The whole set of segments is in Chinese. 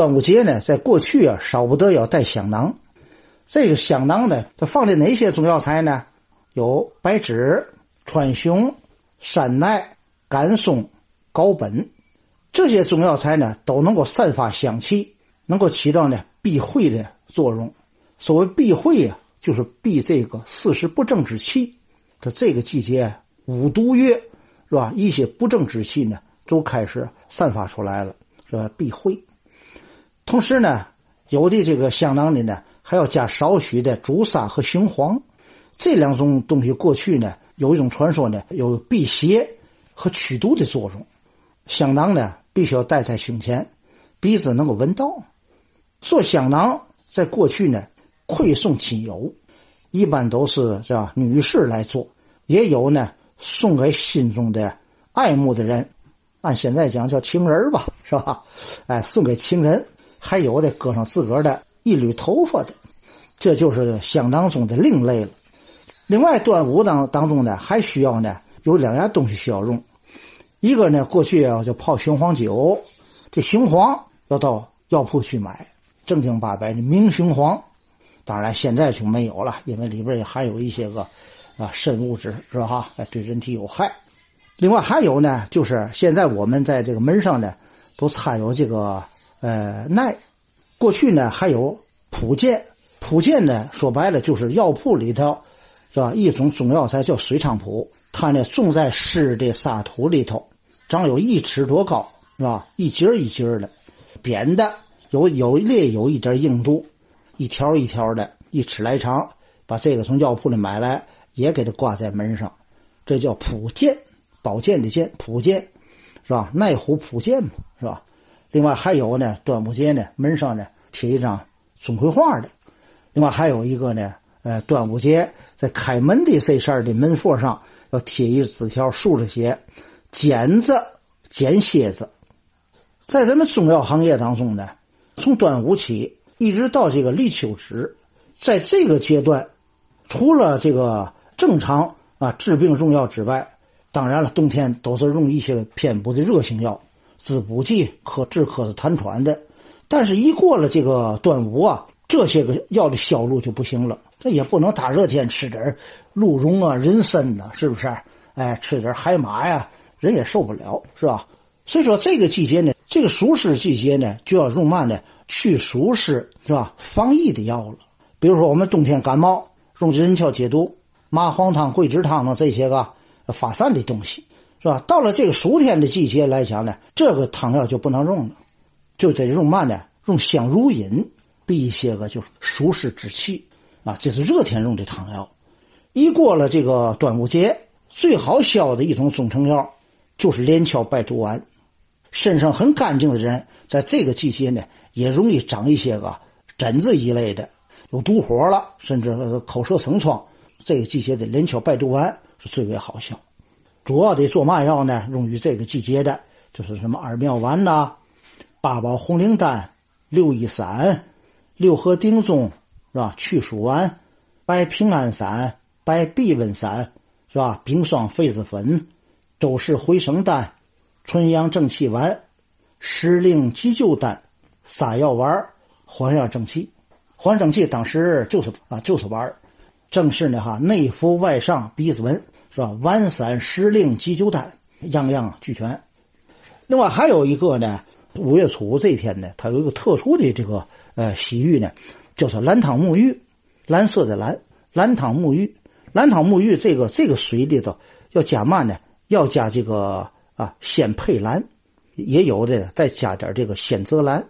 端午节呢，在过去啊，少不得要带香囊。这个香囊呢，它放的哪些中药材呢？有白芷、川芎、山奈、甘松、高本这些中药材呢，都能够散发香气，能够起到呢避秽的作用。所谓避秽啊，就是避这个四时不正之气。它这个季节五毒月是吧？一些不正之气呢，都开始散发出来了，是吧？避秽。同时呢，有的这个香囊里呢，还要加少许的朱砂和雄黄，这两种东西过去呢，有一种传说呢，有辟邪和驱毒的作用。香囊呢，必须要戴在胸前，鼻子能够闻到。做香囊在过去呢，馈送亲友，一般都是是吧？女士来做，也有呢，送给心中的爱慕的人，按现在讲叫情人吧，是吧？哎，送给情人。还有的搁上自个儿的一缕头发的，这就是相当中的另类了。另外，端午当当中呢，还需要呢有两样东西需要用。一个呢，过去啊就泡雄黄酒，这雄黄要到药铺去买，正经八百的明雄黄。当然，现在就没有了，因为里边也含有一些个啊砷物质，是吧？哈，对人体有害。另外还有呢，就是现在我们在这个门上呢，都插有这个。呃，耐，过去呢还有蒲剑，蒲剑呢说白了就是药铺里头，是吧？一种中药材叫水菖蒲，它呢种在湿的沙土里头，长有一尺多高，是吧？一节一节的，扁的，有有略有一点硬度，一条一条的，一尺来长。把这个从药铺里买来，也给它挂在门上，这叫蒲剑，宝剑的剑，蒲剑，是吧？耐虎蒲剑嘛，是吧？另外还有呢，端午节呢，门上呢贴一张钟馗画的。另外还有一个呢，呃，端午节在开门的这事的门缝上要贴一纸条，竖着写“剪子剪蝎子”。在咱们中药行业当中呢，从端午起一直到这个立秋止，在这个阶段，除了这个正常啊治病用药之外，当然了，冬天都是用一些偏补的热性药。滋补剂、可治咳嗽痰喘的，但是一过了这个端午啊，这些个药的销路就不行了。这也不能大热天吃点鹿茸啊、人参呐，是不是？哎，吃点海马呀，人也受不了，是吧？所以说这个季节呢，这个暑湿季节呢，就要用嘛呢？去暑湿是吧？防疫的药了。比如说我们冬天感冒，用人荞解毒、麻黄汤、桂枝汤的这些个发散的东西。是吧？到了这个暑天的季节来讲呢，这个汤药就不能用了，就得用嘛呢？用香如饮，避一些个就是暑湿之气啊。这是热天用的汤药。一过了这个端午节，最好消的一种中成药就是连翘败毒丸。身上很干净的人，在这个季节呢，也容易长一些个疹子一类的，有毒火了，甚至口舌生疮。这个季节的连翘败毒丸是最为好消。主要得做嘛药呢？用于这个季节的，就是什么二妙丸呐、八宝红灵丹、六一散、六合丁中，是吧？祛暑丸、白平安散、白避瘟散，是吧？冰霜痱子粉、周氏回生丹、纯阳正气丸、时令急救丹、撒药丸、还阳正气。缓正气当时就是啊，就是丸正是呢哈，内服外上鼻子温。是吧？丸散时令急救单，样样俱全。另外还有一个呢，五月初五这一天呢，它有一个特殊的这个呃洗浴呢，叫做蓝汤沐浴。蓝色的蓝，蓝汤沐浴，蓝汤沐浴这个这个水里头要加嘛呢？要加这个啊鲜佩兰，也有的再加点这个鲜泽兰，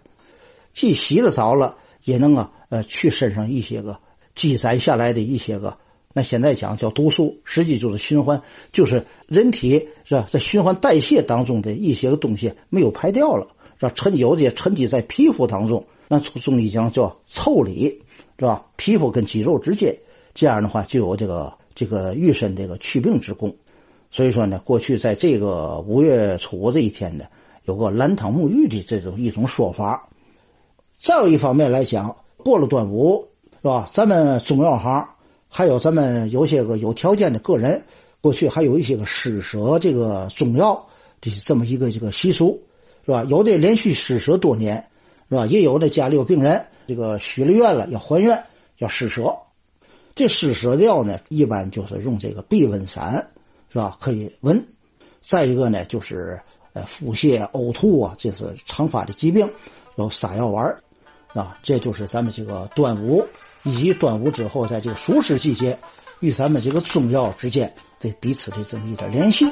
既洗了澡了，也能啊呃去身上一些个积攒下来的一些个。那现在讲叫毒素，实际就是循环，就是人体是吧，在循环代谢当中的一些个东西没有排掉了，是吧？沉有些沉积在皮肤当中，那从中医讲叫腠理，是吧？皮肤跟肌肉之间，这样的话就有这个这个愈身这个祛病之功。所以说呢，过去在这个五月初这一天呢，有个兰汤沐浴的这种一种说法。再有一方面来讲，过了端午，是吧？咱们中药行。还有咱们有些个有条件的个人，过去还有一些个施舍这个中药，这是这么一个这个习俗，是吧？有的连续施舍多年，是吧？也有的家里有病人，这个许了愿了要还愿，要施舍。这施舍药呢，一般就是用这个避瘟散，是吧？可以温。再一个呢，就是呃腹泻、呕吐啊，这是常发的疾病，有撒药丸啊。这就是咱们这个端午以及端午之后，在这个暑湿季节，与咱们这个中药之间的彼此的这么一点联系。